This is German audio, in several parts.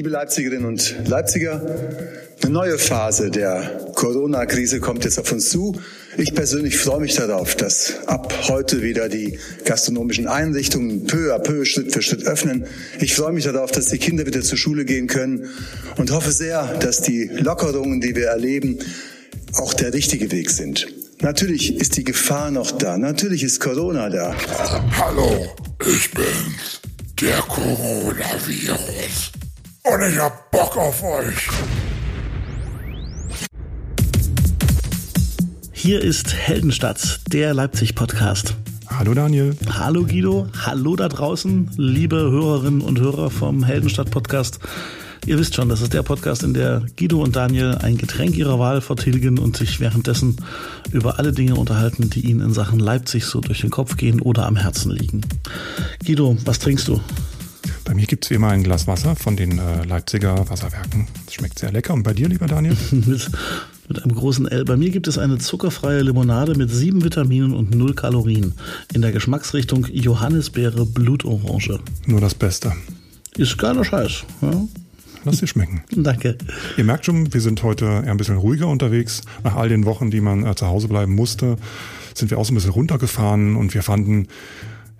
Liebe Leipzigerinnen und Leipziger, eine neue Phase der Corona-Krise kommt jetzt auf uns zu. Ich persönlich freue mich darauf, dass ab heute wieder die gastronomischen Einrichtungen peu à peu, Schritt für Schritt öffnen. Ich freue mich darauf, dass die Kinder wieder zur Schule gehen können und hoffe sehr, dass die Lockerungen, die wir erleben, auch der richtige Weg sind. Natürlich ist die Gefahr noch da. Natürlich ist Corona da. Hallo, ich bin's, der Coronavirus. Und ich hab Bock auf euch. Hier ist Heldenstadt, der Leipzig-Podcast. Hallo Daniel. Hallo Guido. Hallo da draußen, liebe Hörerinnen und Hörer vom Heldenstadt-Podcast. Ihr wisst schon, das ist der Podcast, in der Guido und Daniel ein Getränk ihrer Wahl vertilgen und sich währenddessen über alle Dinge unterhalten, die ihnen in Sachen Leipzig so durch den Kopf gehen oder am Herzen liegen. Guido, was trinkst du? Bei mir gibt es wie immer ein Glas Wasser von den äh, Leipziger Wasserwerken. Das schmeckt sehr lecker. Und bei dir, lieber Daniel? mit, mit einem großen L. Bei mir gibt es eine zuckerfreie Limonade mit sieben Vitaminen und null Kalorien. In der Geschmacksrichtung Johannisbeere Blutorange. Nur das Beste. Ist geiler Scheiß. Ja? Lass dir schmecken. Danke. Ihr merkt schon, wir sind heute eher ein bisschen ruhiger unterwegs. Nach all den Wochen, die man äh, zu Hause bleiben musste, sind wir auch so ein bisschen runtergefahren und wir fanden,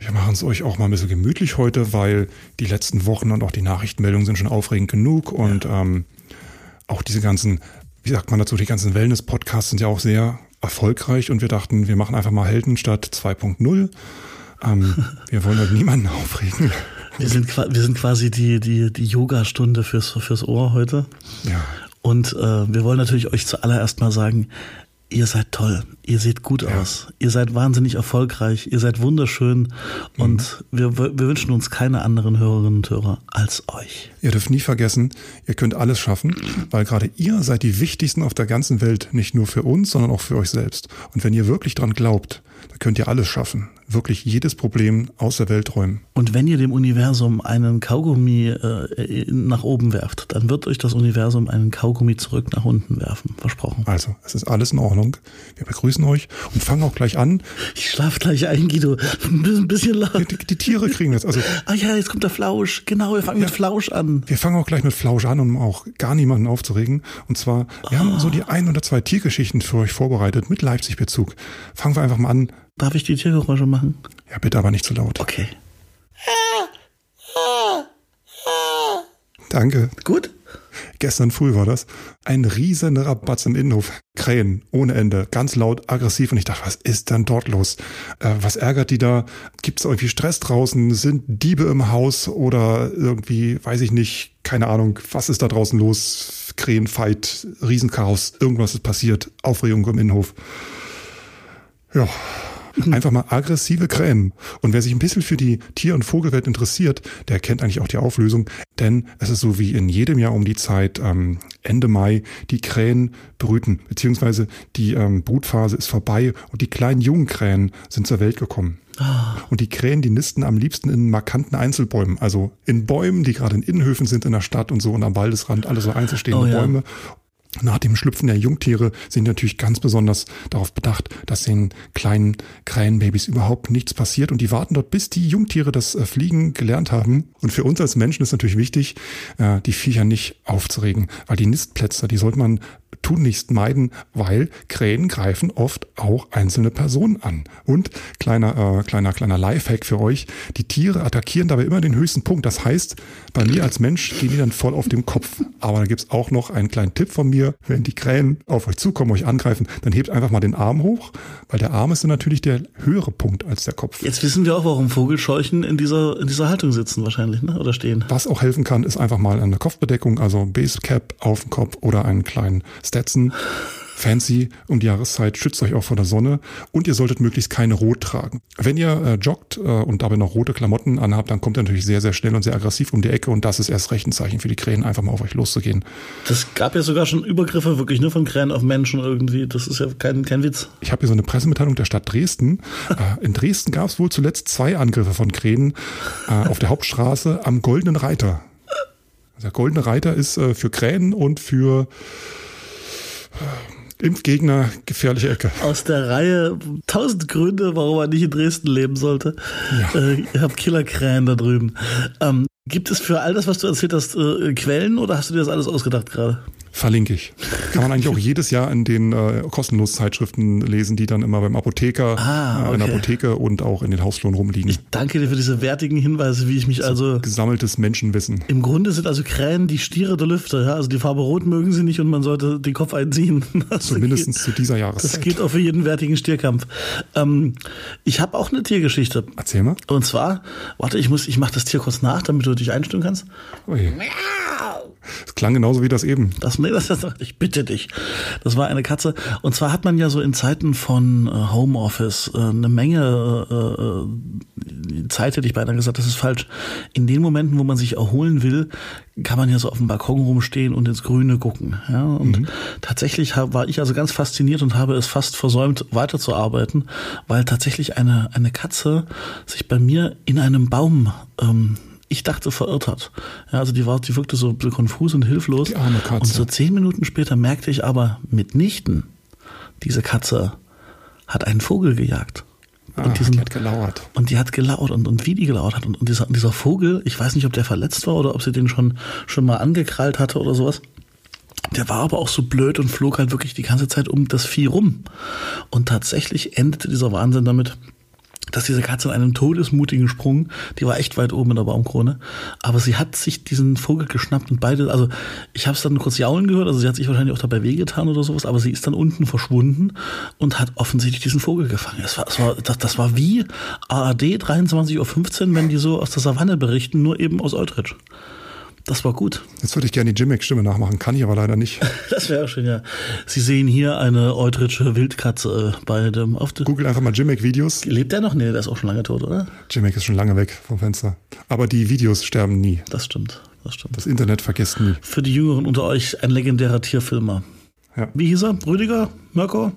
wir machen es euch auch mal ein bisschen gemütlich heute, weil die letzten Wochen und auch die Nachrichtenmeldungen sind schon aufregend genug und ähm, auch diese ganzen, wie sagt man dazu, die ganzen Wellness-Podcasts sind ja auch sehr erfolgreich und wir dachten, wir machen einfach mal Helden statt 2.0. Ähm, wir wollen halt niemanden aufregen. Wir sind, wir sind quasi die, die, die Yoga-Stunde fürs, fürs Ohr heute. Ja. Und äh, wir wollen natürlich euch zuallererst mal sagen, ihr seid toll, ihr seht gut ja. aus, ihr seid wahnsinnig erfolgreich, ihr seid wunderschön mhm. und wir, wir wünschen uns keine anderen Hörerinnen und Hörer als euch. Ihr dürft nie vergessen, ihr könnt alles schaffen, weil gerade ihr seid die wichtigsten auf der ganzen Welt, nicht nur für uns, sondern auch für euch selbst. Und wenn ihr wirklich dran glaubt, dann könnt ihr alles schaffen wirklich jedes Problem aus der Welt räumen. Und wenn ihr dem Universum einen Kaugummi äh, nach oben werft, dann wird euch das Universum einen Kaugummi zurück nach unten werfen. Versprochen. Also, es ist alles in Ordnung. Wir begrüßen euch und fangen auch gleich an. Ich schlaf gleich ein, Guido. Ein bisschen laut. Die, die, Tiere kriegen das. Also, ah ja, jetzt kommt der Flausch. Genau, wir fangen ja, mit Flausch an. Wir fangen auch gleich mit Flausch an, um auch gar niemanden aufzuregen. Und zwar, wir oh. haben so die ein oder zwei Tiergeschichten für euch vorbereitet mit Leipzig-Bezug. Fangen wir einfach mal an Darf ich die Tiergeräusche machen? Ja, bitte, aber nicht zu laut. Okay. Danke. Gut. Gestern früh war das. Ein riesen Rabatz im Innenhof. Krähen ohne Ende. Ganz laut, aggressiv. Und ich dachte, was ist denn dort los? Äh, was ärgert die da? Gibt es irgendwie Stress draußen? Sind Diebe im Haus? Oder irgendwie, weiß ich nicht, keine Ahnung, was ist da draußen los? Krähenfight, Riesenchaos. Irgendwas ist passiert. Aufregung im Innenhof. Ja, Einfach mal aggressive Krähen. Und wer sich ein bisschen für die Tier- und Vogelwelt interessiert, der kennt eigentlich auch die Auflösung, denn es ist so wie in jedem Jahr um die Zeit, ähm, Ende Mai, die Krähen brüten, beziehungsweise die ähm, Brutphase ist vorbei und die kleinen jungen Krähen sind zur Welt gekommen. Ah. Und die Krähen, die nisten am liebsten in markanten Einzelbäumen, also in Bäumen, die gerade in Innenhöfen sind in der Stadt und so und am Waldesrand, alle so einzelstehende oh, ja. Bäume. Nach dem Schlüpfen der Jungtiere sind natürlich ganz besonders darauf bedacht, dass den kleinen Krähenbabys überhaupt nichts passiert und die warten dort, bis die Jungtiere das äh, Fliegen gelernt haben. Und für uns als Menschen ist natürlich wichtig, äh, die Viecher nicht aufzuregen, weil die Nistplätze, die sollte man tunlichst meiden, weil Krähen greifen oft auch einzelne Personen an. Und kleiner, äh, kleiner, kleiner Lifehack für euch, die Tiere attackieren dabei immer den höchsten Punkt. Das heißt, bei mir als Mensch gehen die dann voll auf den Kopf. Aber da gibt's auch noch einen kleinen Tipp von mir. Wenn die Krähen auf euch zukommen, euch angreifen, dann hebt einfach mal den Arm hoch, weil der Arm ist dann natürlich der höhere Punkt als der Kopf. Jetzt wissen wir auch, warum Vogelscheuchen in dieser, in dieser Haltung sitzen wahrscheinlich, ne? oder stehen. Was auch helfen kann, ist einfach mal eine Kopfbedeckung, also Basecap auf dem Kopf oder einen kleinen Stetson. Fancy um die Jahreszeit, schützt euch auch vor der Sonne und ihr solltet möglichst keine Rot tragen. Wenn ihr äh, joggt äh, und dabei noch rote Klamotten anhabt, dann kommt ihr natürlich sehr, sehr schnell und sehr aggressiv um die Ecke und das ist erst recht ein Zeichen für die Krähen, einfach mal auf euch loszugehen. Das gab ja sogar schon Übergriffe wirklich, ne, von Krähen auf Menschen irgendwie. Das ist ja kein, kein Witz. Ich habe hier so eine Pressemitteilung der Stadt Dresden. äh, in Dresden gab es wohl zuletzt zwei Angriffe von Krähen äh, auf der Hauptstraße am Goldenen Reiter. Der Goldene Reiter ist äh, für Krähen und für Impfgegner, gefährliche Ecke. Aus der Reihe tausend Gründe, warum man nicht in Dresden leben sollte. Ja. Äh, ihr habt Killerkrähen da drüben. Ähm, Gibt es für all das, was du erzählt hast, äh, Quellen oder hast du dir das alles ausgedacht gerade? Verlinke ich. Kann man eigentlich auch jedes Jahr in den äh, kostenlosen Zeitschriften lesen, die dann immer beim Apotheker, Ah, äh, in der okay. Apotheke und auch in den Hausfluren rumliegen. Ich danke dir für diese wertigen Hinweise, wie ich mich also. Gesammeltes Menschenwissen. Im Grunde sind also Krähen die Stiere der Lüfte, ja. Also die Farbe Rot mögen sie nicht und man sollte den Kopf einziehen. Das Zumindest geht- zu dieser Das Jahreszeit. geht auch für jeden wertigen Stierkampf. Ähm, ich habe auch eine Tiergeschichte. Erzähl mal. Und zwar, warte, ich muss, ich mache das Tier kurz nach, damit du dich einstimmen kannst. Ui. Es klang genauso wie das eben. Das, nee, das, das, ich bitte dich. Das war eine Katze. Und zwar hat man ja so in Zeiten von äh, Homeoffice äh, eine Menge äh, Zeit, hätte ich beinahe gesagt, das ist falsch. In den Momenten, wo man sich erholen will, kann man ja so auf dem Balkon rumstehen und ins Grüne gucken. Ja? Und tatsächlich hab, war ich also ganz fasziniert und habe es fast versäumt, weiterzuarbeiten, weil tatsächlich eine, eine Katze sich bei mir in einem Baum ähm, ich dachte, verirrt hat. Ja, also die war, die wirkte so konfus und hilflos. Die arme Katze. Und so zehn Minuten später merkte ich aber mitnichten, diese Katze hat einen Vogel gejagt. Ah, und, diesen, die hat gelauert. und die hat gelauert und, und wie die gelauert hat. Und, und dieser, dieser Vogel, ich weiß nicht, ob der verletzt war oder ob sie den schon, schon mal angekrallt hatte oder sowas. Der war aber auch so blöd und flog halt wirklich die ganze Zeit um das Vieh rum. Und tatsächlich endete dieser Wahnsinn damit, dass diese Katze in einem todesmutigen Sprung, die war echt weit oben in der Baumkrone, aber sie hat sich diesen Vogel geschnappt und beide, also ich habe es dann kurz jaulen gehört, also sie hat sich wahrscheinlich auch dabei wehgetan oder sowas, aber sie ist dann unten verschwunden und hat offensichtlich diesen Vogel gefangen. Das war, das war, das, das war wie ARD 23.15 Uhr, wenn die so aus der Savanne berichten, nur eben aus Eutrich. Das war gut. Jetzt würde ich gerne die Jimmick-Stimme nachmachen, kann ich aber leider nicht. Das wäre schön, ja. Sie sehen hier eine Eutrichsche Wildkatze äh, bei dem auf Google einfach mal Jimmick-Videos. Lebt der noch? Nee, der ist auch schon lange tot, oder? Jimmick ist schon lange weg vom Fenster. Aber die Videos sterben nie. Das stimmt. Das stimmt. Das Internet vergisst nie. Für die Jüngeren unter euch ein legendärer Tierfilmer. Ja. Wie hieß er? Rüdiger? Mirko?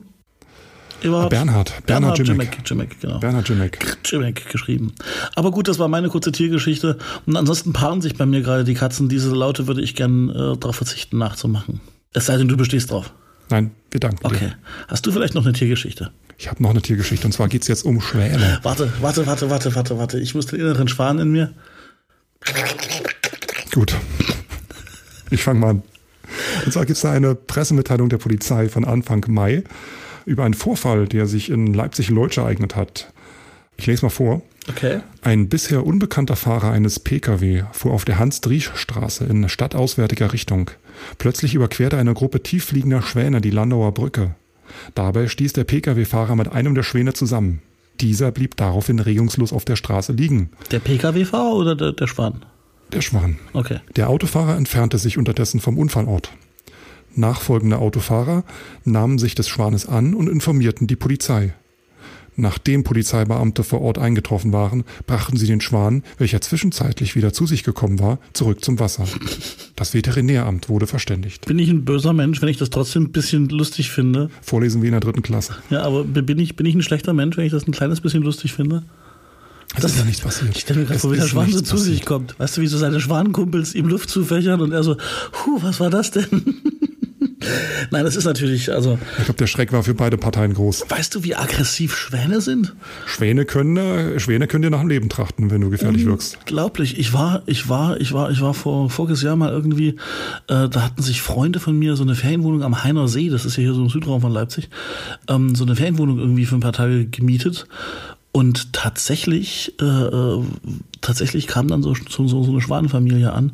Eberhard? Bernhard. Bernhard Bernhard. Jimmick. Jimmick, genau. Bernhard Jimmick. Jimmick geschrieben. Aber gut, das war meine kurze Tiergeschichte. Und ansonsten paaren sich bei mir gerade die Katzen. Diese Laute würde ich gern äh, darauf verzichten, nachzumachen. Es sei denn, du bestehst drauf. Nein, wir danken Okay. dir. Hast du vielleicht noch eine Tiergeschichte? Ich habe noch eine Tiergeschichte und zwar geht es jetzt um Schwäne. Warte, warte, warte, warte, warte, warte. Ich muss den inneren Schwan in mir. Gut. Ich fange mal an. Und zwar gibt es da eine Pressemitteilung der Polizei von Anfang Mai über einen Vorfall, der sich in Leipzig-Leutsch ereignet hat. Ich lese mal vor. Okay. Ein bisher unbekannter Fahrer eines Pkw fuhr auf der Hans-Driesch-Straße in stadtauswärtiger Richtung. Plötzlich überquerte eine Gruppe tieffliegender Schwäne die Landauer Brücke. Dabei stieß der Pkw-Fahrer mit einem der Schwäne zusammen. Dieser blieb daraufhin regungslos auf der Straße liegen. Der Pkw-Fahrer oder der, der Schwan? Der Schwan. Okay. Der Autofahrer entfernte sich unterdessen vom Unfallort. Nachfolgende Autofahrer nahmen sich des Schwanes an und informierten die Polizei. Nachdem Polizeibeamte vor Ort eingetroffen waren, brachten sie den Schwan, welcher zwischenzeitlich wieder zu sich gekommen war, zurück zum Wasser. Das Veterinäramt wurde verständigt. Bin ich ein böser Mensch, wenn ich das trotzdem ein bisschen lustig finde? Vorlesen wir in der dritten Klasse. Ja, aber bin ich, bin ich ein schlechter Mensch, wenn ich das ein kleines bisschen lustig finde? Es ist ja nichts passiert. Ich stelle mir gerade vor, wie der Schwan so zu sich passiert. kommt. Weißt du, wie so seine Schwanenkumpels ihm Luft zufächern und er so, huh, was war das denn? Nein, das ist natürlich, also, Ich glaube, der Schreck war für beide Parteien groß. weißt du, wie aggressiv Schwäne sind? Schwäne können, äh, Schwäne können dir nach dem Leben trachten, wenn du gefährlich wirkst. Unglaublich. Ich war, ich war, ich war, ich war vor voriges Jahr mal irgendwie, äh, da hatten sich Freunde von mir so eine Ferienwohnung am Heiner See, das ist ja hier so im Südraum von Leipzig, ähm, so eine Ferienwohnung irgendwie für ein paar Tage gemietet. Und tatsächlich, äh, äh, tatsächlich kam dann so, so, so eine Schwanenfamilie an.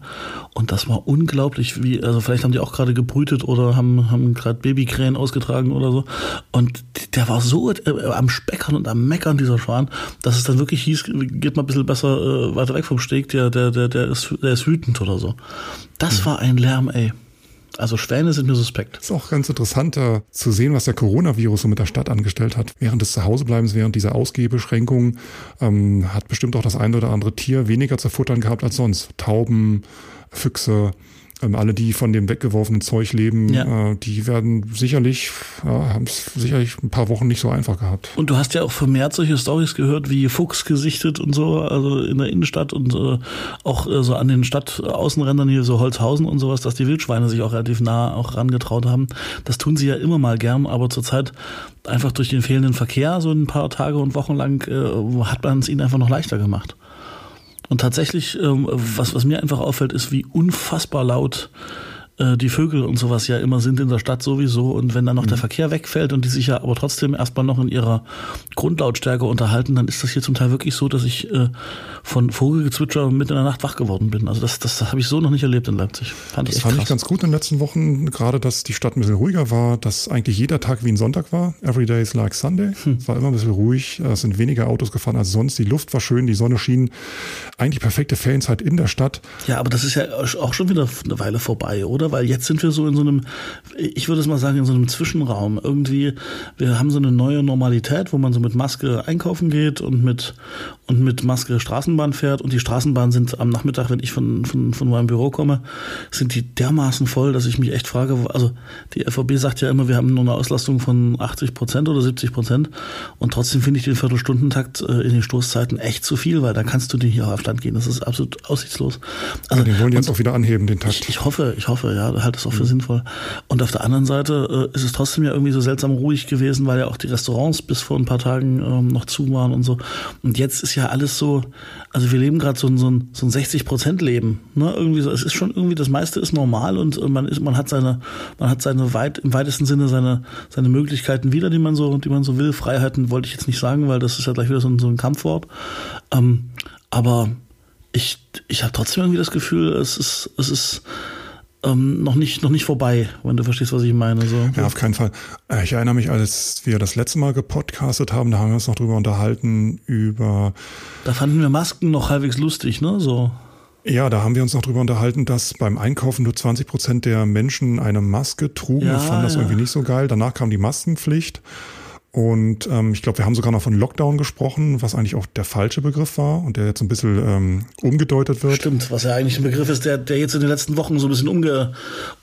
Und das war unglaublich, wie, also vielleicht haben die auch gerade gebrütet oder haben, haben gerade Babykrähen ausgetragen oder so. Und der war so äh, am Speckern und am Meckern, dieser Schwan, dass es dann wirklich hieß, geht mal ein bisschen besser äh, weiter weg vom Steg, der, der, der, der, ist, der ist wütend oder so. Das war ein Lärm, ey. Also Schwäne sind mir suspekt. ist auch ganz interessant äh, zu sehen, was der Coronavirus so mit der Stadt angestellt hat. Während des Zuhausebleibens, während dieser Ausgehbeschränkungen, ähm, hat bestimmt auch das eine oder andere Tier weniger zu futtern gehabt als sonst. Tauben, Füchse, ähm, alle, die von dem weggeworfenen Zeug leben, Ja. äh, die werden sicherlich, ja, haben es sicherlich ein paar Wochen nicht so einfach gehabt. Und du hast ja auch vermehrt solche Stories gehört, wie Fuchs gesichtet und so, also in der Innenstadt und äh, auch äh, so an den Stadtaußenrändern hier, so Holzhausen und sowas, dass die Wildschweine sich auch relativ nah auch rangetraut haben. Das tun sie ja immer mal gern, aber zurzeit einfach durch den fehlenden Verkehr, so ein paar Tage und Wochen lang, äh, hat man es ihnen einfach noch leichter gemacht. Und tatsächlich, ähm, was, was mir einfach auffällt, ist, wie unfassbar laut äh, die Vögel und sowas ja immer sind in der Stadt sowieso. Und wenn dann noch mhm. der Verkehr wegfällt und die sich ja aber trotzdem erstmal noch in ihrer Grundlautstärke unterhalten, dann ist das hier zum Teil wirklich so, dass ich äh, von Vogelgezwitscher mitten in der Nacht wach geworden bin. Also das, das, das habe ich so noch nicht erlebt in Leipzig. Fand das ich fand krass. ich ganz gut in den letzten Wochen, gerade dass die Stadt ein bisschen ruhiger war, dass eigentlich jeder Tag wie ein Sonntag war. Every day is like Sunday. Hm. Es war immer ein bisschen ruhig. Es sind weniger Autos gefahren als sonst. Die Luft war schön, die Sonne schien. Eigentlich perfekte Ferienzeit in der Stadt. Ja, aber das ist ja auch schon wieder eine Weile vorbei, oder? Weil jetzt sind wir so in so einem, ich würde es mal sagen, in so einem Zwischenraum. Irgendwie, wir haben so eine neue Normalität, wo man so mit Maske einkaufen geht und mit, und mit Maske Straßenbahn fährt. Und die Straßenbahnen sind am Nachmittag, wenn ich von, von, von meinem Büro komme, sind die dermaßen voll, dass ich mich echt frage, also die FVB sagt ja immer, wir haben nur eine Auslastung von 80 Prozent oder 70 Prozent. Und trotzdem finde ich den Viertelstundentakt äh, in den Stoßzeiten echt zu viel, weil da kannst du hier auf Land gehen. Das ist absolut aussichtslos. Also, ja, den wollen die jetzt auch wieder anheben, den Takt. Ich, ich hoffe, ich hoffe, ja, halte es auch für mhm. sinnvoll. Und auf der anderen Seite äh, ist es trotzdem ja irgendwie so seltsam ruhig gewesen, weil ja auch die Restaurants bis vor ein paar Tagen ähm, noch zu waren und so. Und jetzt ist ja alles so, also wir leben gerade so, so ein, so ein 60-Prozent-Leben. Ne? Irgendwie so, es ist schon irgendwie, das meiste ist normal und man ist, man hat seine, man hat seine weit, im weitesten Sinne seine, seine Möglichkeiten wieder, die man so, die man so will. Freiheiten wollte ich jetzt nicht sagen, weil das ist ja gleich wieder so ein, so ein Kampfwort. Ähm, aber ich, ich habe trotzdem irgendwie das Gefühl, es ist, es ist, ähm, noch nicht noch nicht vorbei, wenn du verstehst, was ich meine. So. Ja, auf keinen Fall. Äh, ich erinnere mich, als wir das letzte Mal gepodcastet haben, da haben wir uns noch drüber unterhalten über. Da fanden wir Masken noch halbwegs lustig, ne? So. Ja, da haben wir uns noch drüber unterhalten, dass beim Einkaufen nur 20 Prozent der Menschen eine Maske trugen. Ja, wir fanden das ja. irgendwie nicht so geil. Danach kam die Maskenpflicht. Und ähm, ich glaube, wir haben sogar noch von Lockdown gesprochen, was eigentlich auch der falsche Begriff war und der jetzt ein bisschen ähm, umgedeutet wird. Stimmt, was ja eigentlich ein Begriff ist, der, der jetzt in den letzten Wochen so ein bisschen umge,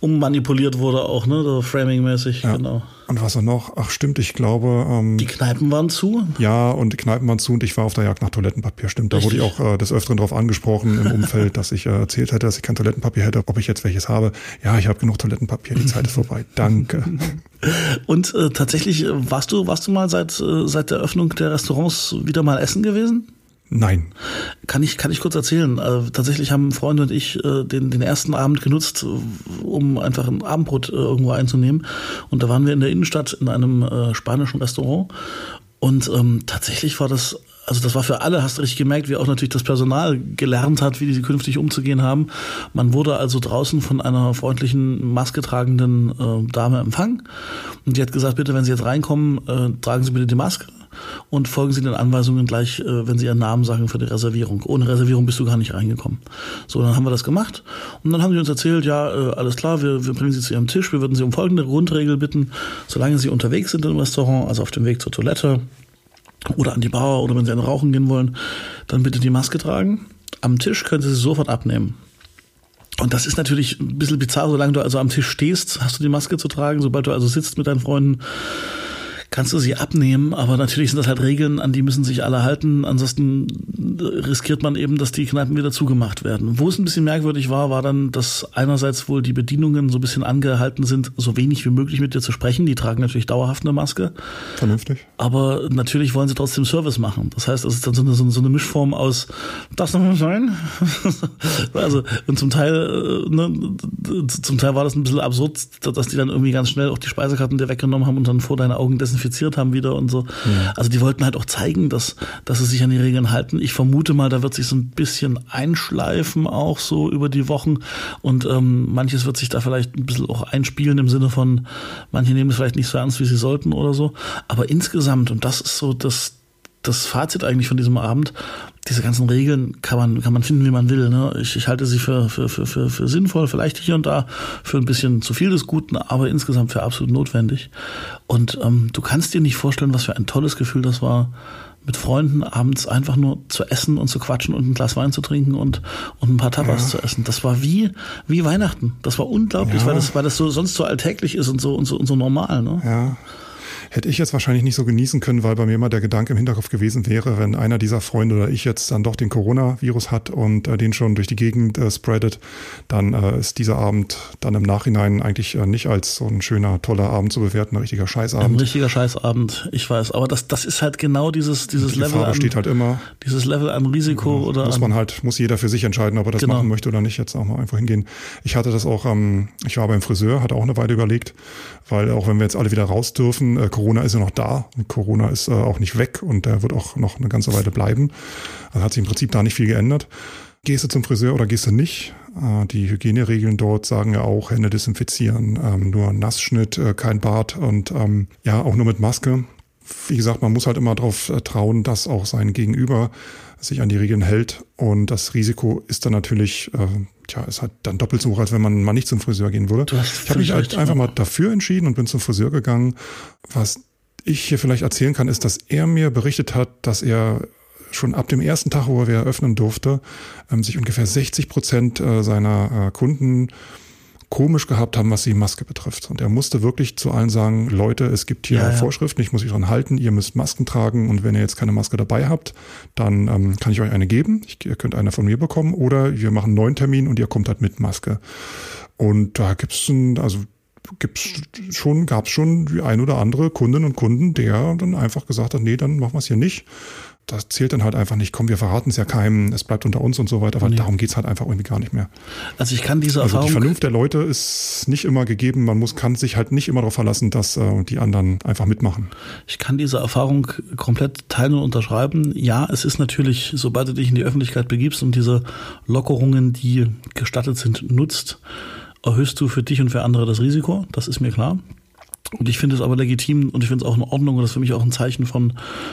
ummanipuliert wurde, auch, ne? So Framing-mäßig, ja. genau. Und was er noch? Ach stimmt, ich glaube. Ähm, die Kneipen waren zu? Ja, und die Kneipen waren zu und ich war auf der Jagd nach Toilettenpapier. Stimmt, da Richtig. wurde ich auch äh, des Öfteren darauf angesprochen im Umfeld, dass ich äh, erzählt hätte, dass ich kein Toilettenpapier hätte, ob ich jetzt welches habe. Ja, ich habe genug Toilettenpapier, die Zeit ist vorbei. Danke. und äh, tatsächlich, äh, warst du, warst du mal seit, äh, seit der Öffnung der Restaurants wieder mal essen gewesen? Nein. Kann ich, kann ich kurz erzählen. Äh, tatsächlich haben Freunde und ich äh, den, den ersten Abend genutzt, um einfach ein Abendbrot äh, irgendwo einzunehmen. Und da waren wir in der Innenstadt in einem äh, spanischen Restaurant. Und ähm, tatsächlich war das also das war für alle, hast du richtig gemerkt, wie auch natürlich das Personal gelernt hat, wie die künftig umzugehen haben. Man wurde also draußen von einer freundlichen, maske-tragenden äh, Dame empfangen und die hat gesagt, bitte, wenn Sie jetzt reinkommen, äh, tragen Sie bitte die Maske und folgen Sie den Anweisungen gleich, äh, wenn Sie Ihren Namen sagen für die Reservierung. Ohne Reservierung bist du gar nicht reingekommen. So, dann haben wir das gemacht und dann haben sie uns erzählt, ja, äh, alles klar, wir, wir bringen Sie zu Ihrem Tisch, wir würden Sie um folgende Grundregel bitten, solange Sie unterwegs sind im Restaurant, also auf dem Weg zur Toilette oder an die Bar oder wenn Sie ein Rauchen gehen wollen, dann bitte die Maske tragen. Am Tisch können Sie sie sofort abnehmen. Und das ist natürlich ein bisschen bizarr, solange du also am Tisch stehst, hast du die Maske zu tragen. Sobald du also sitzt mit deinen Freunden, kannst du sie abnehmen, aber natürlich sind das halt Regeln, an die müssen sich alle halten. Ansonsten riskiert man eben, dass die Kneipen wieder zugemacht werden. Wo es ein bisschen merkwürdig war, war dann, dass einerseits wohl die Bedienungen so ein bisschen angehalten sind, so wenig wie möglich mit dir zu sprechen. Die tragen natürlich dauerhaft eine Maske. Vernünftig. Aber natürlich wollen sie trotzdem Service machen. Das heißt, es ist dann so eine, so eine Mischform aus, das noch mal sein? also, und zum Teil, äh, ne, zum Teil war das ein bisschen absurd, dass die dann irgendwie ganz schnell auch die Speisekarten dir weggenommen haben und dann vor deinen Augen dessen desinfiziert haben wieder und so. Ja. Also die wollten halt auch zeigen, dass, dass sie sich an die Regeln halten. Ich vermute mal, da wird sich so ein bisschen einschleifen auch so über die Wochen und ähm, manches wird sich da vielleicht ein bisschen auch einspielen im Sinne von, manche nehmen es vielleicht nicht so ernst, wie sie sollten oder so. Aber insgesamt, und das ist so das, das Fazit eigentlich von diesem Abend, diese ganzen Regeln kann man, kann man finden, wie man will. Ne? Ich, ich halte sie für, für, für, für, für sinnvoll, vielleicht hier und da für ein bisschen zu viel des Guten, aber insgesamt für absolut notwendig. Und ähm, du kannst dir nicht vorstellen, was für ein tolles Gefühl das war, mit Freunden abends einfach nur zu essen und zu quatschen und ein Glas Wein zu trinken und, und ein paar Tapas ja. zu essen. Das war wie, wie Weihnachten. Das war unglaublich, ja. weil das, weil das so sonst so alltäglich ist und so, und so, und so normal. Ne? Ja. Hätte ich jetzt wahrscheinlich nicht so genießen können, weil bei mir mal der Gedanke im Hinterkopf gewesen wäre, wenn einer dieser Freunde oder ich jetzt dann doch den Coronavirus hat und äh, den schon durch die Gegend äh, spreadet, dann äh, ist dieser Abend dann im Nachhinein eigentlich äh, nicht als so ein schöner, toller Abend zu bewerten, ein richtiger Scheißabend. Ein richtiger Scheißabend, ich weiß. Aber das, das ist halt genau dieses, dieses die Level. An, steht halt immer. Dieses Level an Risiko ja, oder. Muss man halt, muss jeder für sich entscheiden, ob er das genau. machen möchte oder nicht, jetzt auch mal einfach hingehen. Ich hatte das auch, ähm, ich war beim Friseur, hatte auch eine Weile überlegt, weil auch wenn wir jetzt alle wieder raus dürfen, äh, Corona ist ja noch da und Corona ist äh, auch nicht weg und der wird auch noch eine ganze Weile bleiben. Also hat sich im Prinzip da nicht viel geändert. Gehst du zum Friseur oder gehst du nicht? Äh, die Hygieneregeln dort sagen ja auch Hände desinfizieren, ähm, nur Nassschnitt, äh, kein Bart und ähm, ja auch nur mit Maske. Wie gesagt, man muss halt immer darauf äh, trauen, dass auch sein Gegenüber sich an die Regeln hält und das Risiko ist dann natürlich äh, tja, ist halt dann doppelt so hoch, als wenn man mal nicht zum Friseur gehen würde. Ich habe mich halt einfach mal dafür entschieden und bin zum Friseur gegangen. Was ich hier vielleicht erzählen kann, ist, dass er mir berichtet hat, dass er schon ab dem ersten Tag, wo er wieder öffnen durfte, ähm, sich ungefähr 60 Prozent äh, seiner äh, Kunden komisch gehabt haben, was die Maske betrifft. Und er musste wirklich zu allen sagen, Leute, es gibt hier ja, ja. Vorschriften, ich muss mich dran halten, ihr müsst Masken tragen und wenn ihr jetzt keine Maske dabei habt, dann ähm, kann ich euch eine geben. Ich, ihr könnt eine von mir bekommen oder wir machen einen neuen Termin und ihr kommt halt mit Maske. Und da gibt's ein, also gibt's schon, gab's schon die ein oder andere Kundinnen und Kunden, der dann einfach gesagt hat, nee, dann machen wir es hier nicht das zählt dann halt einfach nicht. Komm, wir verraten es ja keinem, es bleibt unter uns und so weiter. Aber nee. darum geht's halt einfach irgendwie gar nicht mehr. Also ich kann diese Erfahrung. Also die Vernunft der Leute ist nicht immer gegeben. Man muss, kann sich halt nicht immer darauf verlassen, dass äh, die anderen einfach mitmachen. Ich kann diese Erfahrung komplett teilen und unterschreiben. Ja, es ist natürlich, sobald du dich in die Öffentlichkeit begibst und diese Lockerungen, die gestattet sind, nutzt, erhöhst du für dich und für andere das Risiko. Das ist mir klar. Und ich finde es aber legitim und ich finde es auch in Ordnung und das ist für mich auch ein Zeichen von,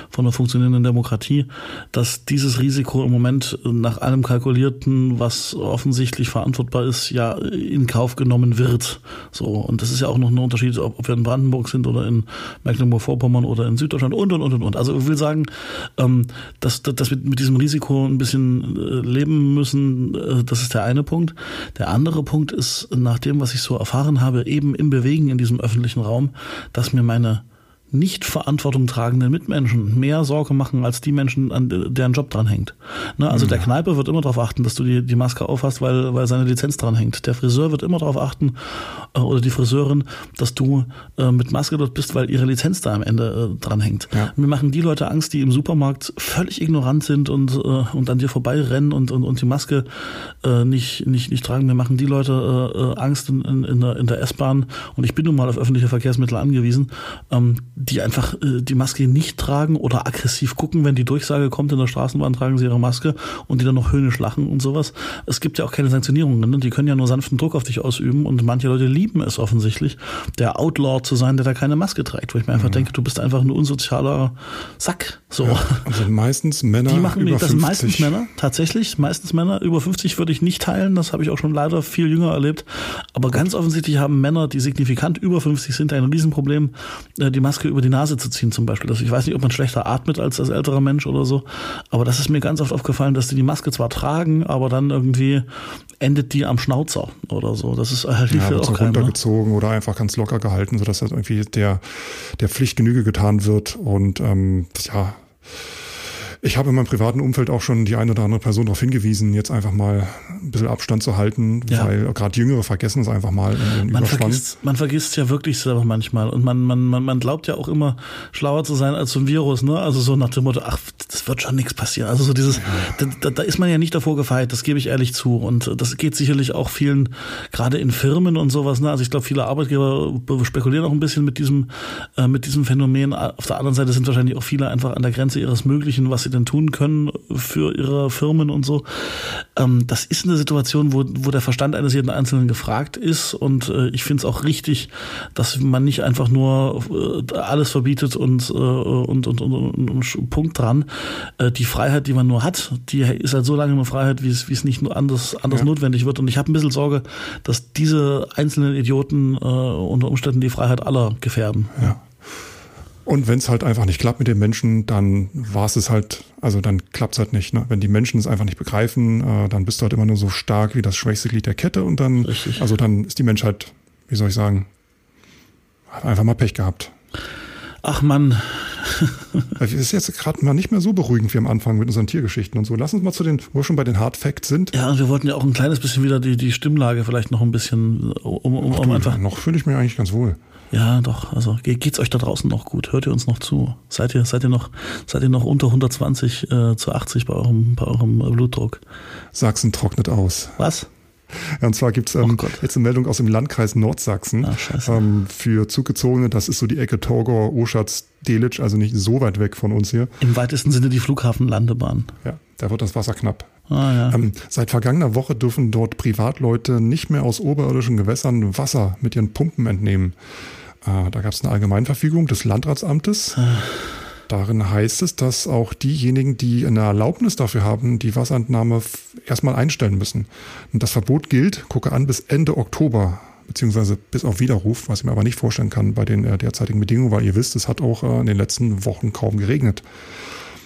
von einer funktionierenden Demokratie, dass dieses Risiko im Moment nach allem Kalkulierten, was offensichtlich verantwortbar ist, ja in Kauf genommen wird. So. Und das ist ja auch noch ein Unterschied, ob, ob wir in Brandenburg sind oder in Mecklenburg-Vorpommern oder in Süddeutschland und, und, und, und. Also ich will sagen, ähm, dass, dass wir mit diesem Risiko ein bisschen äh, leben müssen, äh, das ist der eine Punkt. Der andere Punkt ist, nach dem, was ich so erfahren habe, eben im Bewegen in diesem öffentlichen Raum, Raum, dass mir meine nicht Verantwortung tragenden Mitmenschen mehr Sorge machen als die Menschen, an deren Job dran hängt. Ne? Also ja. der Kneipe wird immer darauf achten, dass du die, die Maske aufhast, weil, weil seine Lizenz dran hängt. Der Friseur wird immer darauf achten, äh, oder die Friseurin, dass du äh, mit Maske dort bist, weil ihre Lizenz da am Ende äh, dran hängt. Ja. Mir machen die Leute Angst, die im Supermarkt völlig ignorant sind und, äh, und an dir vorbeirennen und, und, und die Maske äh, nicht, nicht, nicht tragen. Mir machen die Leute äh, Angst in, in, in der, in der S-Bahn und ich bin nun mal auf öffentliche Verkehrsmittel angewiesen. Ähm, die einfach äh, die Maske nicht tragen oder aggressiv gucken, wenn die Durchsage kommt in der Straßenbahn, tragen sie ihre Maske und die dann noch höhnisch lachen und sowas. Es gibt ja auch keine Sanktionierungen, ne? die können ja nur sanften Druck auf dich ausüben und manche Leute lieben es offensichtlich, der Outlaw zu sein, der da keine Maske trägt, wo ich mir einfach mhm. denke, du bist einfach ein unsozialer Sack. So. Ja, also meistens Männer die machen über das 50. sind meistens Männer, tatsächlich, meistens Männer. Über 50 würde ich nicht teilen, das habe ich auch schon leider viel jünger erlebt. Aber ganz offensichtlich haben Männer, die signifikant über 50 sind, ein Riesenproblem, äh, die Maske über die Nase zu ziehen zum Beispiel. Also ich weiß nicht, ob man schlechter atmet als als älterer Mensch oder so, aber das ist mir ganz oft aufgefallen, dass die die Maske zwar tragen, aber dann irgendwie endet die am Schnauzer oder so. Das ist halt ja, auch so runtergezogen ne? oder einfach ganz locker gehalten, sodass halt irgendwie der der Pflicht Genüge getan wird und ähm, ja ich habe in meinem privaten Umfeld auch schon die eine oder andere Person darauf hingewiesen, jetzt einfach mal ein bisschen Abstand zu halten, ja. weil gerade Jüngere vergessen es einfach mal in man vergisst, man vergisst ja wirklich selber manchmal und man, man, man, man glaubt ja auch immer schlauer zu sein als so ein Virus, ne? Also so nach dem Motto, ach, das wird schon nichts passieren. Also so dieses, ja. da, da ist man ja nicht davor gefeit, das gebe ich ehrlich zu. Und das geht sicherlich auch vielen, gerade in Firmen und sowas, ne? Also ich glaube, viele Arbeitgeber spekulieren auch ein bisschen mit diesem, äh, mit diesem Phänomen. Auf der anderen Seite sind wahrscheinlich auch viele einfach an der Grenze ihres Möglichen, was sie denn tun können für ihre Firmen und so. Ähm, das ist eine Situation, wo, wo der Verstand eines jeden Einzelnen gefragt ist und äh, ich finde es auch richtig, dass man nicht einfach nur äh, alles verbietet und, äh, und, und, und, und, und Punkt dran. Äh, die Freiheit, die man nur hat, die ist halt so lange eine Freiheit, wie es, wie es nicht nur anders, anders ja. notwendig wird. Und ich habe ein bisschen Sorge, dass diese einzelnen Idioten äh, unter Umständen die Freiheit aller gefährden. Ja. Und wenn es halt einfach nicht klappt mit den Menschen, dann war es halt, also dann klappt es halt nicht. Ne? Wenn die Menschen es einfach nicht begreifen, äh, dann bist du halt immer nur so stark wie das schwächste Glied der Kette und dann, Richtig. also dann ist die Menschheit, wie soll ich sagen, einfach mal Pech gehabt. Ach Mann. Es ist jetzt gerade mal nicht mehr so beruhigend wie am Anfang mit unseren Tiergeschichten und so. Lass uns mal zu den, wo wir schon bei den Hard Facts sind. Ja, und wir wollten ja auch ein kleines bisschen wieder die, die Stimmlage vielleicht noch ein bisschen, um, um, Ach, um du, einfach. noch fühle ich mich eigentlich ganz wohl. Ja, doch. Also ge- geht's euch da draußen noch gut? Hört ihr uns noch zu? Seid ihr, seid ihr noch, seid ihr noch unter 120 äh, zu 80 bei eurem, bei eurem Blutdruck? Sachsen trocknet aus. Was? Ja, und zwar gibt's ähm, Oh jetzt eine Meldung aus dem Landkreis Nordsachsen Ah, scheiße. ähm, für Zugezogene. Das ist so die Ecke Torgau, Oschatz, Delitzsch, also nicht so weit weg von uns hier. Im weitesten Sinne die Flughafenlandebahn. Ja, da wird das Wasser knapp. Ah ja. Ähm, seit vergangener Woche dürfen dort Privatleute nicht mehr aus oberirdischen Gewässern Wasser mit ihren Pumpen entnehmen. Äh, da gab es eine Allgemeinverfügung des Landratsamtes. Darin heißt es, dass auch diejenigen, die eine Erlaubnis dafür haben, die Wasserentnahme erstmal einstellen müssen. Und das Verbot gilt, gucke an, bis Ende Oktober, beziehungsweise bis auf Widerruf, was ich mir aber nicht vorstellen kann bei den äh, derzeitigen Bedingungen, weil ihr wisst, es hat auch äh, in den letzten Wochen kaum geregnet.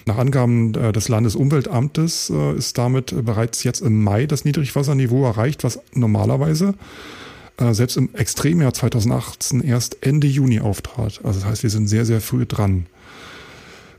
Nach Angaben des Landesumweltamtes ist damit bereits jetzt im Mai das Niedrigwasserniveau erreicht, was normalerweise äh, selbst im Extremjahr 2018 erst Ende Juni auftrat. Also das heißt, wir sind sehr, sehr früh dran.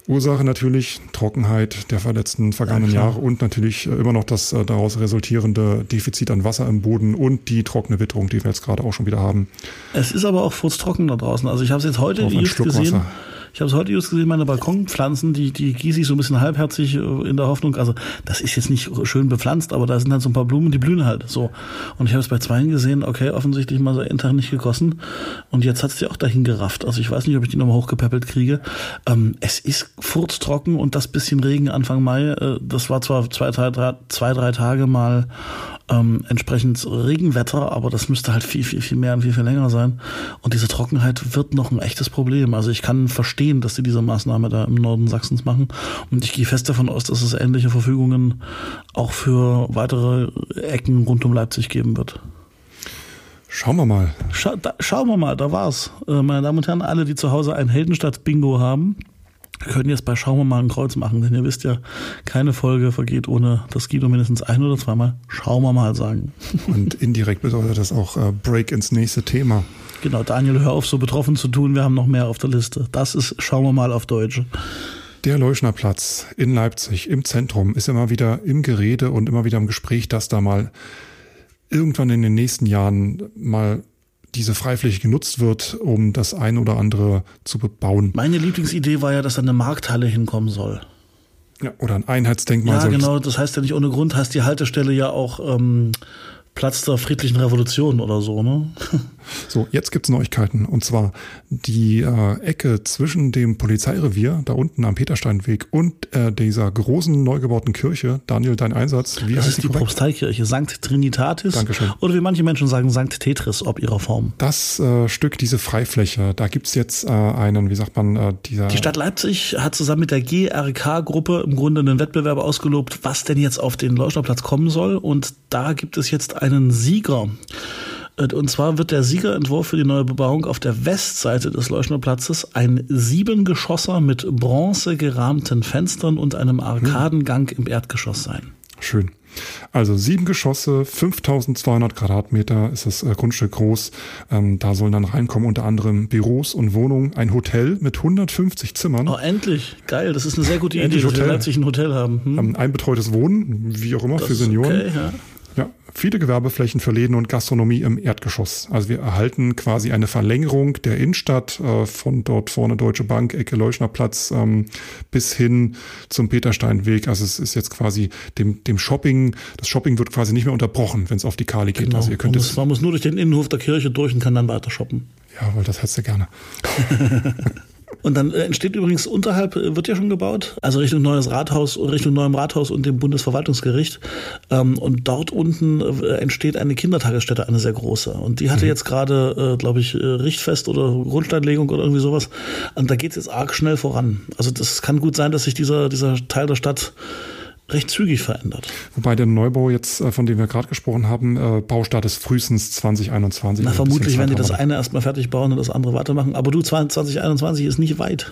Ursache natürlich Trockenheit der verletzten vergangenen Ja. Jahre und natürlich äh, immer noch das äh, daraus resultierende Defizit an Wasser im Boden und die trockene Witterung, die wir jetzt gerade auch schon wieder haben. Es ist aber auch furztrocken da draußen. Also ich habe es jetzt heute Auf gesehen. Wasser. Ich habe es heute just gesehen, meine Balkonpflanzen, die, die gieße ich so ein bisschen halbherzig äh, in der Hoffnung. Also das ist jetzt nicht schön bepflanzt, aber da sind halt so ein paar Blumen, die blühen halt so. Und ich habe es bei zweien gesehen, okay, offensichtlich mal so einen Tag nicht gegossen. Und jetzt hat es die auch dahin gerafft. Also ich weiß nicht, ob ich die nochmal hochgepäppelt kriege. Ähm, es ist furztrocken und das bisschen Regen Anfang Mai, äh, das war zwar zwei, drei, drei, zwei, drei Tage mal ähm, entsprechend Regenwetter, aber das müsste halt viel, viel, viel mehr und viel, viel länger sein. Und diese Trockenheit wird noch ein echtes Problem. Also ich kann verstehen, dass sie diese Maßnahme da im Norden Sachsens machen. Und ich gehe fest davon aus, dass es ähnliche Verfügungen auch für weitere Ecken rund um Leipzig geben wird. Schauen wir mal. Scha da, schauen wir mal, da war's. Äh, meine Damen und Herren, alle, die zu Hause ein Heldenstadt-Bingo haben, können jetzt bei Schauen wir mal ein Kreuz machen, denn ihr wisst ja, keine Folge vergeht ohne das Guido mindestens ein oder zweimal Schauen wir mal sagen. Und indirekt bedeutet das auch äh, Break ins nächste Thema. Genau, Daniel, hör auf, so betroffen zu tun. Wir haben noch mehr auf der Liste. Das ist, schauen wir mal auf Deutsch. Der Leuschnerplatz in Leipzig im Zentrum ist immer wieder im Gerede und immer wieder im Gespräch, dass da mal irgendwann in den nächsten Jahren mal diese Freifläche genutzt wird, um das ein oder andere zu bebauen. Meine Lieblingsidee war ja, dass da eine Markthalle hinkommen soll. Ja, oder ein Einheitsdenkmal. Ja, genau. Das heißt ja nicht ohne Grund, heißt die Haltestelle ja auch ähm, Platz der friedlichen Revolution oder so, ne? So, jetzt gibt's Neuigkeiten. Und zwar die äh, Ecke zwischen dem Polizeirevier, da unten am Petersteinweg, und äh, dieser großen neu gebauten Kirche. Daniel, dein Einsatz. Wie Das heißt ist die korrekt? Propsteikirche, Sankt Trinitatis. Dankeschön. Oder wie manche Menschen sagen, Sankt Tetris, ob ihrer Form. Das äh, Stück, diese Freifläche, da gibt's jetzt äh, einen, wie sagt man, äh, dieser. Die Stadt Leipzig hat zusammen mit der GRK-Gruppe im Grunde einen Wettbewerb ausgelobt, was denn jetzt auf den Leuchterplatz kommen soll. Und da gibt es jetzt einen Sieger. Äh, Und zwar wird der Siegerentwurf für die neue Bebauung auf der Westseite des Leuchterplatzes ein Siebengeschosser mit bronzegerahmten Fenstern und einem Arkadengang im Erdgeschoss sein. Schön. Also sieben Geschosse, 5200 Quadratmeter ist das äh, Grundstück groß. Ähm, da sollen dann reinkommen unter anderem Büros und Wohnungen, ein Hotel mit 150 Zimmern, Oh, endlich. Geil. Das ist eine sehr gute Idee, dass wir in Hotel. Leipzig ein Hotel haben. Hm? ähm, ein betreutes Wohnen, wie auch immer, Das für Senioren. Okay, ja. Ja, viele Gewerbeflächen für Läden und Gastronomie im Erdgeschoss. Also wir erhalten quasi eine Verlängerung der Innenstadt äh, von dort vorne Deutsche Bank, Ecke Leuschnerplatz ähm, bis hin zum Petersteinweg. Also es ist jetzt quasi dem, dem Shopping, das Shopping wird quasi nicht mehr unterbrochen, wenn es auf die Kali geht. Genau. Also ihr man, könnt muss, es, man muss nur durch den Innenhof der Kirche durch und kann dann weiter shoppen. ja, weil das hättest du gerne. Und dann äh, entsteht übrigens unterhalb, äh, wird ja schon gebaut, also Richtung neues Rathaus, Richtung neuem Rathaus und dem Bundesverwaltungsgericht. Ähm, und dort unten äh, entsteht eine Kindertagesstätte, eine sehr große. Und die hatte jetzt gerade, glaube ich, Richtfest oder Grundsteinlegung oder irgendwie sowas. Und da geht es jetzt arg schnell voran. Also das kann gut sein, dass sich dieser, dieser Teil der Stadt recht zügig verändert. Wobei der Neubau jetzt, äh, von dem wir gerade gesprochen haben, äh, Baustart ist frühestens 2021. Na, vermutlich werden die das eine erstmal fertig bauen und das andere weitermachen. Aber du, 2021 ist nicht weit.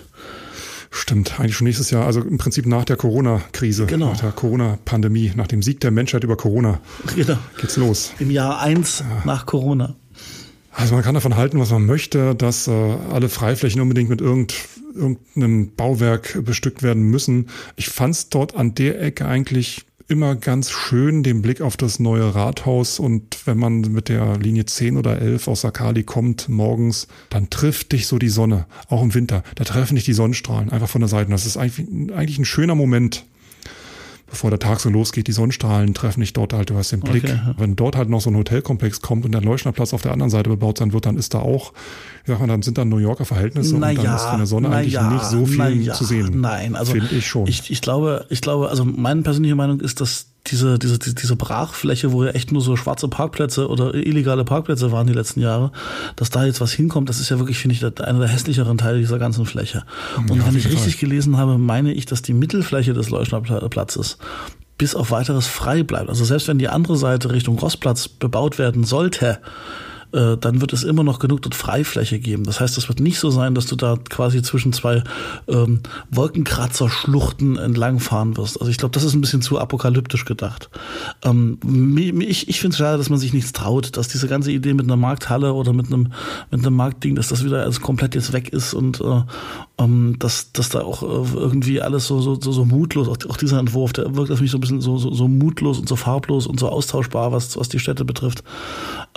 Stimmt, eigentlich schon nächstes Jahr, also im Prinzip nach der Corona-Krise, Genau. nach der Corona-Pandemie, nach dem Sieg der Menschheit über Corona Genau. geht's los. Im Jahr eins nach Corona. Also man kann davon halten, was man möchte, dass äh, alle Freiflächen unbedingt mit irgend, irgendeinem Bauwerk bestückt werden müssen. Ich fand es dort an der Ecke eigentlich immer ganz schön, den Blick auf das neue Rathaus. Und wenn man mit der Linie 10 oder 11 aus Sakali kommt morgens, dann trifft dich so die Sonne, auch im Winter. Da treffen dich die Sonnenstrahlen einfach von der Seite. Das ist eigentlich, eigentlich ein schöner Moment bevor der Tag so losgeht, die Sonnenstrahlen treffen dich dort halt, du hast den Blick. Okay. Wenn dort halt noch so ein Hotelkomplex kommt und der Leuchtnerplatz auf der anderen Seite bebaut sein wird, dann ist da auch, wie sagt man, dann sind da New Yorker Verhältnisse na und dann ja, ist von der Sonne eigentlich ja, nicht so viel zu sehen. Nein, also finde ich schon. Ich, ich glaube, ich glaube, also meine persönliche Meinung ist, dass diese, diese, diese Brachfläche, wo ja echt nur so schwarze Parkplätze oder illegale Parkplätze waren die letzten Jahre, dass da jetzt was hinkommt, das ist ja wirklich, finde ich, einer der hässlicheren Teile dieser ganzen Fläche. Und ja, wenn ich richtig Fall. gelesen habe, meine ich, dass die Mittelfläche des Leuchtnerplatzes bis auf weiteres frei bleibt. Also selbst wenn die andere Seite Richtung Rossplatz bebaut werden sollte, äh, dann wird es immer noch genug dort Freifläche geben. Das heißt, es wird nicht so sein, dass du da quasi zwischen zwei ähm, Wolkenkratzer-Schluchten entlangfahren wirst. Also ich glaube, das ist ein bisschen zu apokalyptisch gedacht. Ähm, ich ich finde es schade, dass man sich nichts traut, dass diese ganze Idee mit einer Markthalle oder mit einem mit einem Marktding, dass das wieder alles komplett jetzt weg ist und äh, ähm, dass, dass da auch äh, irgendwie alles so, so, so, so mutlos, auch, auch dieser Entwurf, der wirkt auf mich so ein bisschen so, so, so mutlos und so farblos und so austauschbar, was, was die Städte betrifft.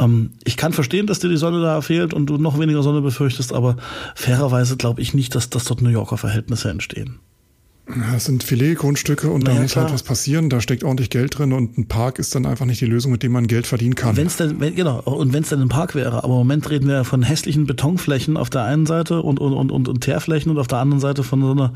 Ähm, ich kann verstehen, dass dir die Sonne da fehlt und du noch weniger Sonne befürchtest, aber fairerweise glaube ich nicht, dass, dass dort New Yorker Verhältnisse entstehen. Das sind Filetgrundstücke und naja, da muss halt klar. halt was passieren. Da steckt ordentlich Geld drin und ein Park ist dann einfach nicht die Lösung, mit dem man Geld verdienen kann. Wenn's denn, wenn, genau, und wenn es dann ein Park wäre. Aber im Moment reden wir von hässlichen Betonflächen auf der einen Seite und, und, und, und, und Teerflächen und auf der anderen Seite von so einer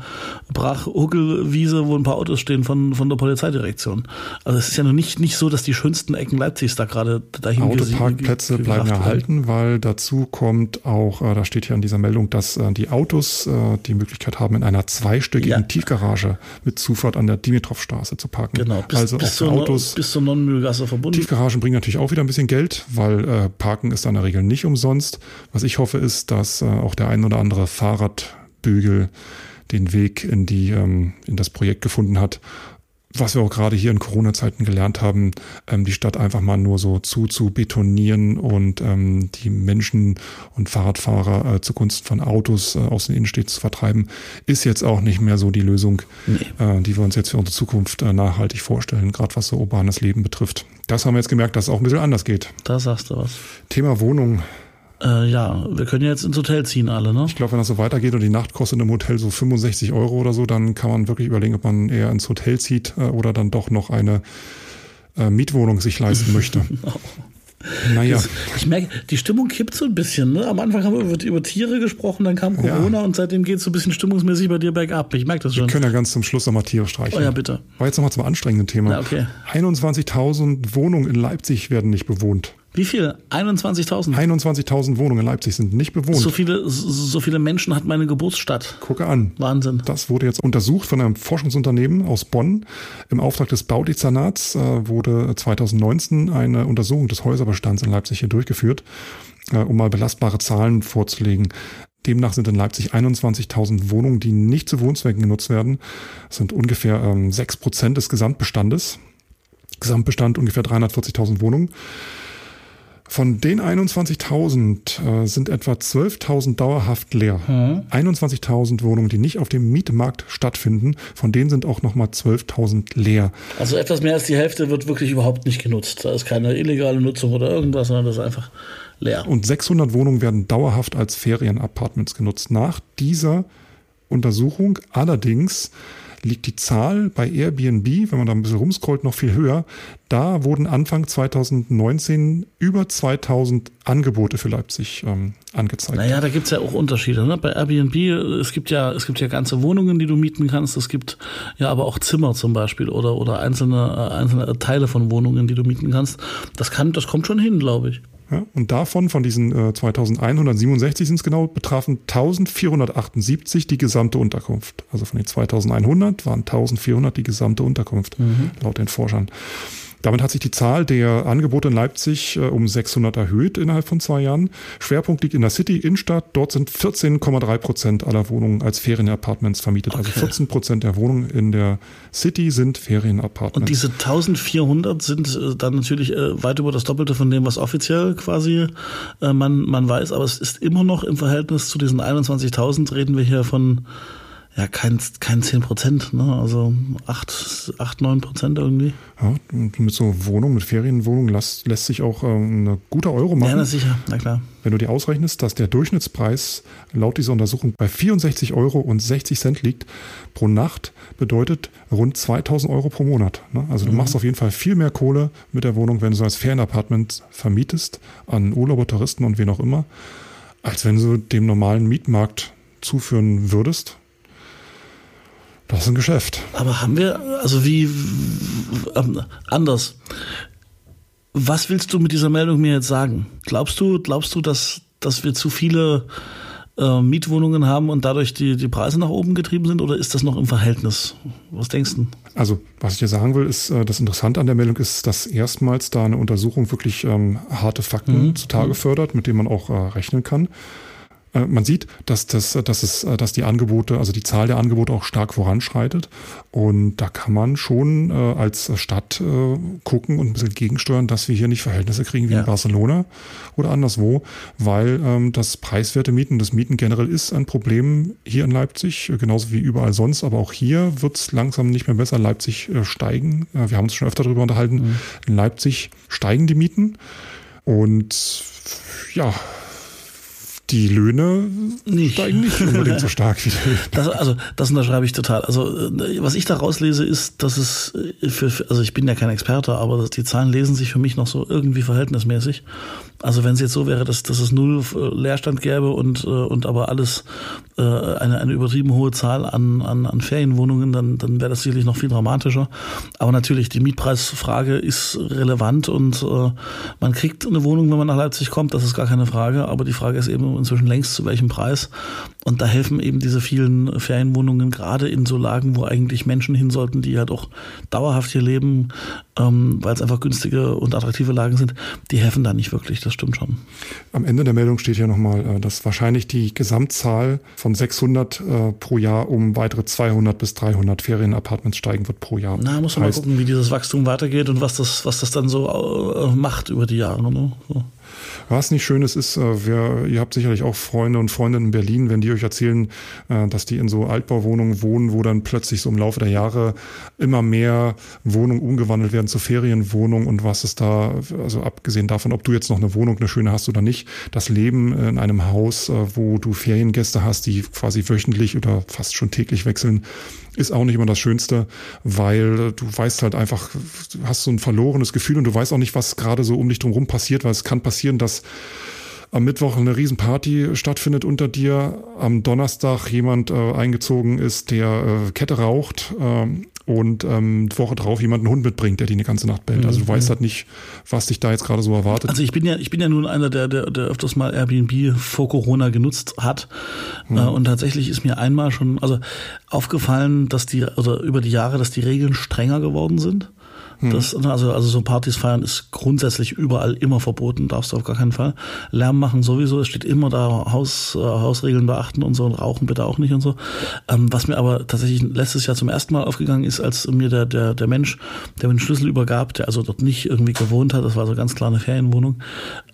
Brachhuckelwiese, wo ein paar Autos stehen von, von der Polizeidirektion. Also es ist ja noch nicht, nicht so, dass die schönsten Ecken Leipzigs da gerade dahin Autoparkplätze bleiben erhalten, weil dazu kommt auch, äh, da steht hier in dieser Meldung, dass äh, die Autos äh, die Möglichkeit haben, in einer zweistöckigen ja. Tiefgarage Tiefgarage mit Zufahrt an der Dimitrovstraße zu parken. Genau, bis, also bis, zur, Autos, bis zur Nonnenmühlgasse verbunden. Tiefgaragen bringen natürlich auch wieder ein bisschen Geld, weil äh, Parken ist in der Regel nicht umsonst. Was ich hoffe ist, dass äh, auch der ein oder andere Fahrradbügel den Weg in die ähm, in das Projekt gefunden hat was wir auch gerade hier in Corona-Zeiten gelernt haben, ähm, die Stadt einfach mal nur so zu zu betonieren und ähm, die Menschen und Fahrradfahrer äh, zugunsten von Autos äh, aus den Innenstädten zu vertreiben, ist jetzt auch nicht mehr so die Lösung, nee. äh, die wir uns jetzt für unsere Zukunft äh, nachhaltig vorstellen, gerade was so urbanes Leben betrifft. Das haben wir jetzt gemerkt, dass es auch ein bisschen anders geht. Da sagst du was. Thema Wohnung. Äh, ja, wir können ja jetzt ins Hotel ziehen alle, ne? Ich glaube, wenn das so weitergeht und die Nacht kostet im Hotel so 65 Euro oder so, dann kann man wirklich überlegen, ob man eher ins Hotel zieht äh, oder dann doch noch eine äh, Mietwohnung sich leisten möchte. Naja. Ich merke, die Stimmung kippt so ein bisschen. Ne? Am Anfang haben wir über, über Tiere gesprochen, dann kam Corona ja. und seitdem geht es so ein bisschen stimmungsmäßig bei dir bergab. Ich merke das schon. Wir können ja ganz zum Schluss nochmal Tiere streichen. Oh ja, bitte. War jetzt nochmal zum anstrengenden Thema. Ja, okay. 21.000 Wohnungen in Leipzig werden nicht bewohnt. Wie viel? 21.000? 21.000 Wohnungen in Leipzig sind nicht bewohnt. So viele, so viele Menschen hat meine Geburtsstadt. Gucke an. Wahnsinn. Das wurde jetzt untersucht von einem Forschungsunternehmen aus Bonn. Im Auftrag des Baudezernats äh, wurde 2019 eine Untersuchung des Häuserbestands in Leipzig hier durchgeführt, äh, um mal belastbare Zahlen vorzulegen. Demnach sind in Leipzig 21.000 Wohnungen, die nicht zu Wohnzwecken genutzt werden. Das sind ungefähr ähm, 6 Prozent des Gesamtbestandes. Gesamtbestand ungefähr 340.000 Wohnungen. Von den 21.000 äh, sind etwa 12.000 dauerhaft leer. Hm. 21.000 Wohnungen, die nicht auf dem Mietmarkt stattfinden. Von denen sind auch nochmal 12.000 leer. Also etwas mehr als die Hälfte wird wirklich überhaupt nicht genutzt. Da ist keine illegale Nutzung oder irgendwas, sondern das ist einfach leer. Und 600 Wohnungen werden dauerhaft als Ferienapartments genutzt. Nach dieser Untersuchung allerdings liegt die Zahl bei Airbnb, wenn man da ein bisschen rumscrollt, noch viel höher. Da wurden Anfang 2019 über 2000 Angebote für Leipzig ähm, angezeigt. Naja, da gibt es ja auch Unterschiede. Ne? Bei Airbnb, es gibt ja, es gibt ja ganze Wohnungen, die du mieten kannst. Es gibt ja aber auch Zimmer zum Beispiel oder, oder einzelne, äh, einzelne Teile von Wohnungen, die du mieten kannst. Das kann, das kommt schon hin, glaube ich. Ja, und davon, von diesen äh, 2167 sind es genau, betrafen 1478 die gesamte Unterkunft. Also von den 2100 waren 1400 die gesamte Unterkunft, mhm. laut den Forschern. Damit hat sich die Zahl der Angebote in Leipzig äh, um 600 erhöht innerhalb von zwei Jahren. Schwerpunkt liegt in der City Innenstadt. Dort sind 14,3 Prozent aller Wohnungen als Ferienapartments vermietet. Also okay. Also 14 Prozent der Wohnungen in der City sind Ferienapartments. Und diese 1400 sind äh, dann natürlich äh, weit über das Doppelte von dem, was offiziell quasi man, man weiß. Aber es ist immer noch im Verhältnis zu diesen 21.000 reden wir hier von ja, kein, kein 10 Prozent, ne? also 8, 8 9 Prozent irgendwie. Ja, mit so Wohnungen, mit Ferienwohnungen lässt, lässt sich auch ähm, eine gute Euro machen. Ja, na sicher, na klar. Wenn du dir ausrechnest, dass der Durchschnittspreis laut dieser Untersuchung bei 64 Euro und 60 Cent liegt pro Nacht, bedeutet rund 2000 Euro pro Monat. Ne? Also du mhm. machst auf jeden Fall viel mehr Kohle mit der Wohnung, wenn du so als Ferienapartment vermietest an Urlauber, Touristen und wen auch immer, als wenn du dem normalen Mietmarkt zuführen würdest das ist ein Geschäft. Aber haben wir, also wie, ähm, anders. Was willst du mit dieser Meldung mir jetzt sagen? Glaubst du, glaubst du, dass, dass wir zu viele äh, Mietwohnungen haben und dadurch die, die Preise nach oben getrieben sind oder ist das noch im Verhältnis? Was denkst du? Also, was ich dir sagen will, ist, äh, das Interessante an der Meldung ist, dass erstmals da eine Untersuchung wirklich ähm, harte Fakten mhm. zutage mhm. fördert, mit denen man auch äh, rechnen kann. Äh, man sieht, dass, das, dass, es, äh, dass die Angebote, also die Zahl der Angebote auch stark voranschreitet. Und da kann man schon äh, als Stadt gucken und ein bisschen gegensteuern, dass wir hier nicht Verhältnisse kriegen wie ja. in Barcelona oder anderswo, weil ähm, das preiswerte Mieten, das Mieten generell ist ein Problem hier in Leipzig, genauso wie überall sonst. Aber auch hier wird es langsam nicht mehr besser. Leipzig steigen. Wir haben uns schon öfter darüber unterhalten. Mhm. In Leipzig steigen die Mieten. Und ja, die Löhne nicht. steigen nicht unbedingt so stark wie die das, Also das unterschreibe ich total. Also äh, was ich da rauslese ist, dass es äh, für, also ich bin ja kein Experte, aber die Zahlen lesen sich für mich noch so irgendwie verhältnismäßig. Also wenn es jetzt so wäre, dass, dass es null äh, Leerstand gäbe und, und aber alles äh, eine, eine übertrieben hohe Zahl an, an, an Ferienwohnungen, dann, dann wäre das sicherlich noch viel dramatischer. Aber natürlich, die Mietpreisfrage ist relevant und äh, man kriegt eine Wohnung, wenn man nach Leipzig kommt, das ist gar keine Frage. Aber die Frage ist eben inzwischen längst zu welchem Preis. Und da helfen eben diese vielen Ferienwohnungen gerade in so Lagen, wo eigentlich Menschen hin sollten, die halt auch dauerhaft hier leben, ähm, weil es einfach günstige und attraktive Lagen sind, die helfen da nicht wirklich, das stimmt schon. Am Ende der Meldung steht ja nochmal, äh, dass wahrscheinlich die Gesamtzahl von 600 äh, pro Jahr um weitere 200 bis 300 Ferienapartments steigen wird pro Jahr. Na, muss man heißt, mal gucken, wie dieses Wachstum weitergeht und was das, was das dann so äh, macht über die Jahre. Ne? So. Was nicht schön ist, ist, äh, wir, ihr habt sicherlich auch Freunde und Freundinnen in Berlin, wenn die euch erzählen, äh, dass die in so Altbauwohnungen wohnen, wo dann plötzlich so im Laufe der Jahre immer mehr Wohnungen umgewandelt werden zu Ferienwohnungen und was ist da, also abgesehen davon, ob du jetzt noch eine Wohnung, eine schöne hast oder nicht, das Leben in einem Haus, äh, wo du Feriengäste hast, die quasi wöchentlich oder fast schon täglich wechseln, ist auch nicht immer das Schönste, weil du weißt halt einfach, du hast so ein verlorenes Gefühl und du weißt auch nicht, was gerade so um dich drumherum passiert, weil es kann passieren, dass am Mittwoch eine Riesenparty stattfindet unter dir, am Donnerstag jemand äh, eingezogen ist, der äh, Kette raucht äh, und ähm, Woche drauf jemand einen Hund mitbringt, der die eine ganze Nacht bellt. Also du mhm. weißt halt nicht, was dich da jetzt gerade so erwartet. Also ich bin ja, ich bin ja nun einer, der, der, der öfters mal Airbnb vor Corona genutzt hat. Mhm. Äh, und tatsächlich ist mir einmal schon, also aufgefallen, dass die, oder über die Jahre, dass die Regeln strenger geworden sind. Hm. Das, also, also so Partys feiern ist grundsätzlich überall immer verboten, darfst du auf gar keinen Fall. Lärm machen sowieso, es steht immer da, Haus, äh, Hausregeln beachten und so und rauchen bitte auch nicht und so. Ähm, was mir aber tatsächlich letztes Jahr zum ersten Mal aufgegangen ist, als mir der, der, der Mensch, der mir den Schlüssel übergab, der also dort nicht irgendwie gewohnt hat, das war so ganz klar eine Ferienwohnung,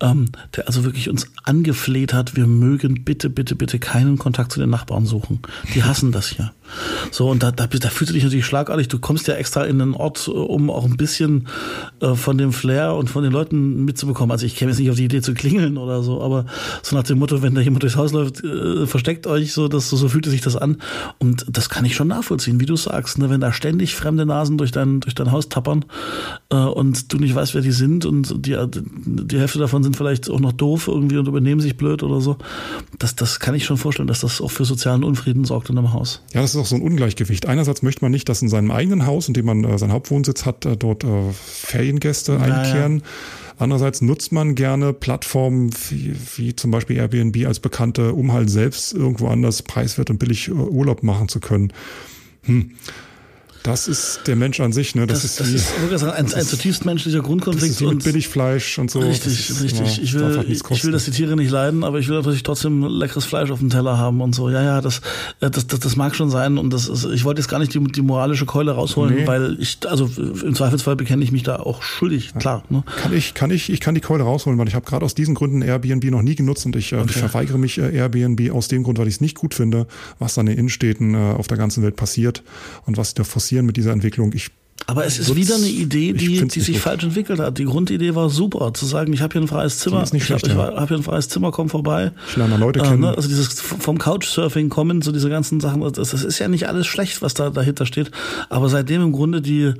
ähm, der also wirklich uns angefleht hat, wir mögen bitte, bitte, bitte keinen Kontakt zu den Nachbarn suchen. Die hassen das ja. So, und da, da, da fühlst du dich natürlich schlagartig. Du kommst ja extra in einen Ort, um auch ein bisschen äh, von dem Flair und von den Leuten mitzubekommen. Also ich käme jetzt nicht auf die Idee zu klingeln oder so, aber so nach dem Motto, wenn da jemand durchs Haus läuft, äh, versteckt euch so, dass so fühlte sich das an. Und das kann ich schon nachvollziehen, wie du sagst, ne? wenn da ständig fremde Nasen durch dein, durch dein Haus tappern äh, und du nicht weißt, wer die sind und die, die Hälfte davon sind vielleicht auch noch doof irgendwie und übernehmen sich blöd oder so. Das, das kann ich schon vorstellen, dass das auch für sozialen Unfrieden sorgt in einem Haus. Ja, das ist auch so ein Ungleichgewicht. Einerseits möchte man nicht, dass in seinem eigenen Haus, in dem man äh, seinen Hauptwohnsitz hat, äh, dort äh, Feriengäste naja. einkehren. Andererseits nutzt man gerne Plattformen wie, wie, zum Beispiel Airbnb als bekannte, um halt selbst irgendwo anders preiswert und billig äh, Urlaub machen zu können. Hm. Das ist der Mensch an sich, ne? Das, Das, ist das wie, ist wirklich ein, ein zutiefst menschlicher das Grundkonflikt. ist wie mit und Billigfleisch und so. Richtig, Das ist richtig. immer- Ich will, halt ich will, dass die Tiere nicht leiden, aber ich will natürlich trotzdem leckeres Fleisch auf dem Teller haben und so. Ja, ja, das, äh, das, das, das mag schon sein. Und das ist, ich wollte jetzt gar nicht die, die moralische Keule rausholen, Nee. weil ich, also im Zweifelsfall bekenne ich mich da auch schuldig, klar. Ne? Kann ich, kann ich, ich kann die Keule rausholen, weil ich habe gerade aus diesen Gründen Airbnb noch nie genutzt und ich, äh, ich verweigere mich äh, Airbnb aus dem Grund, weil ich es nicht gut finde, was an den Innenstädten äh, auf der ganzen Welt passiert und was da forcieren mit dieser Entwicklung. Ich Aber es ist Wird's- wieder eine Idee, die, die sich gut. falsch entwickelt hat. Die Grundidee war super, zu sagen, ich habe hier ein freies Zimmer, ist nicht ich habe schlecht, ja. hab hier ein freies Zimmer, komm vorbei. Ich lerne Leute Äh, kennen. ne? Also dieses vom Couchsurfing kommen, so diese ganzen Sachen, das, das ist ja nicht alles schlecht, was da dahinter steht. Aber seitdem im Grunde die,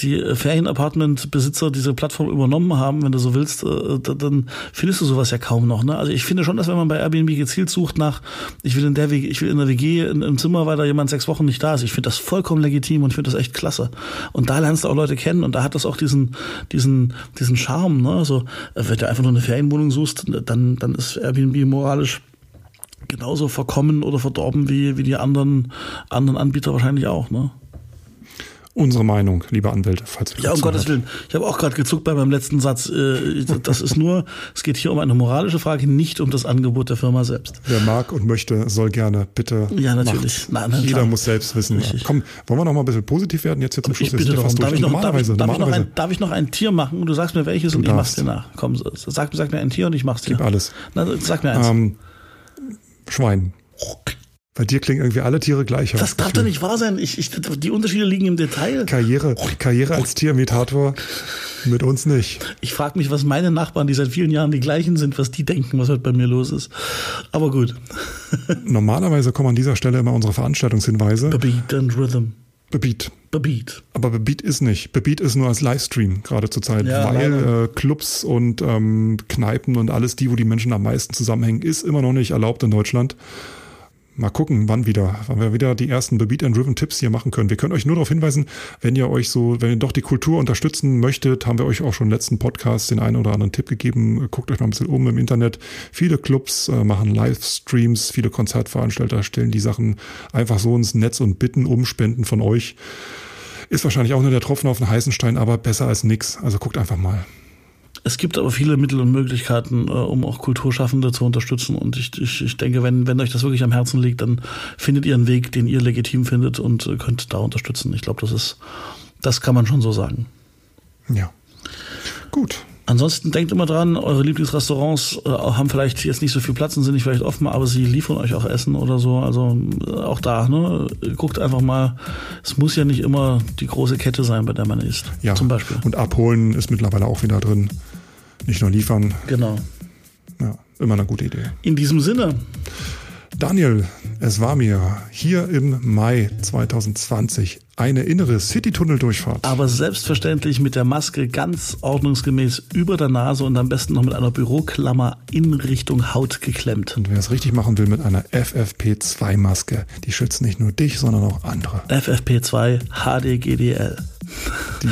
die Ferienapartment-Besitzer diese Plattform übernommen haben, wenn du so willst, äh, da- dann findest du sowas ja kaum noch. Ne? Also ich finde schon, dass wenn man bei Airbnb gezielt sucht nach, ich will in der WG, ich will in der WG in, im Zimmer, weil da jemand sechs Wochen nicht da ist, ich finde das vollkommen legitim und ich finde das echt klasse. Und da lernst du auch Leute kennen und da hat das auch diesen, diesen, diesen Charme. Ne? Also äh, wenn du einfach nur eine Ferienwohnung suchst, dann, dann ist Airbnb moralisch genauso verkommen oder verdorben wie, wie die anderen, anderen Anbieter wahrscheinlich auch. Ne? Unsere Meinung, liebe Anwälte, falls ihr Ja, um. Gottes Willen. Ich habe auch gerade gezuckt bei meinem letzten Satz. Äh, Das ist nur, es geht hier um eine moralische Frage, nicht um das Angebot der Firma selbst. Wer mag und möchte, soll gerne bitte. Ja, natürlich. Na, na, Jeder klar. muss selbst wissen. Richtig. Komm, wollen wir noch mal ein bisschen positiv werden jetzt hier zum Schluss? Ich Wir bitte darum. Darf ich, noch, darf, ich, darf, ich noch ein, darf ich noch ein Tier machen? Und du sagst mir welches und ich mach's dir nach. Komm, sag, sag mir ein Tier und ich mach's dir. Gib alles. Na, sag mir eins. Ähm, Schwein. Bei dir klingen irgendwie alle Tiere gleich. das darf doch nicht wahr sein. Ich, ich, die Unterschiede liegen im Detail. Karriere, Karriere als Tierimitator mit uns nicht. Ich frage mich, was meine Nachbarn, die seit vielen Jahren die gleichen sind, was die denken, was heute bei mir los ist. Aber gut. Normalerweise kommen an dieser Stelle immer unsere Veranstaltungshinweise. Beat and Rhythm. Bebeat. Beat. Aber Bebeat ist nicht. Bebeat ist nur als Livestream gerade zur Zeit, Ja, weil äh, Clubs und ähm, Kneipen und alles, die, wo die Menschen am meisten zusammenhängen, ist immer noch nicht erlaubt in Deutschland. Mal gucken, wann wieder, wann wir wieder die ersten Bebeat and Driven Tipps hier machen können. Wir können euch nur darauf hinweisen, wenn ihr euch so, wenn ihr doch die Kultur unterstützen möchtet, haben wir euch auch schon im letzten Podcast den einen oder anderen Tipp gegeben. Guckt euch mal ein bisschen um im Internet. Viele Clubs äh, machen Livestreams, viele Konzertveranstalter stellen die Sachen einfach so ins Netz und bitten um Spenden von euch. Ist wahrscheinlich auch nur der Tropfen auf den heißen Stein, aber besser als nix. Also guckt einfach mal. Es gibt aber viele Mittel und Möglichkeiten, äh, um auch Kulturschaffende zu unterstützen. Und ich, ich, ich denke, wenn, wenn euch das wirklich am Herzen liegt, dann findet ihr einen Weg, den ihr legitim findet und äh, könnt da unterstützen. Ich glaube, das ist, das kann man schon so sagen. Ja. Gut. Ansonsten denkt immer dran, eure Lieblingsrestaurants äh, haben vielleicht jetzt nicht so viel Platz und sind nicht vielleicht offen, aber sie liefern euch auch Essen oder so. Also äh, auch da, ne? Guckt einfach mal, es muss ja nicht immer die große Kette sein, bei der man isst. Ja. Zum Beispiel. Und abholen ist mittlerweile auch wieder drin. Nicht nur liefern. Genau. Ja, immer eine gute Idee. In diesem Sinne, Daniel, es war mir hier im Mai 2020 eine innere City-Tunnel-Durchfahrt. aber selbstverständlich mit der Maske ganz ordnungsgemäß über der Nase und am besten noch mit einer Büroklammer in Richtung Haut geklemmt. Und wer es richtig machen will, mit einer FFP2-Maske. Die schützt nicht nur dich, sondern auch andere. FFP2 HDGDL. Die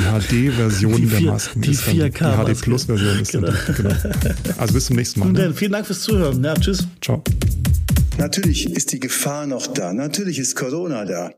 HD-Version der Masken die ist dann, die 4K-Maske. HD-Plus-Version ist dann, genau. Also bis zum nächsten Mal. Nun Ne? vielen Dank fürs Zuhören. Ja, tschüss. Ciao. Natürlich ist die Gefahr noch da. Natürlich ist Corona da.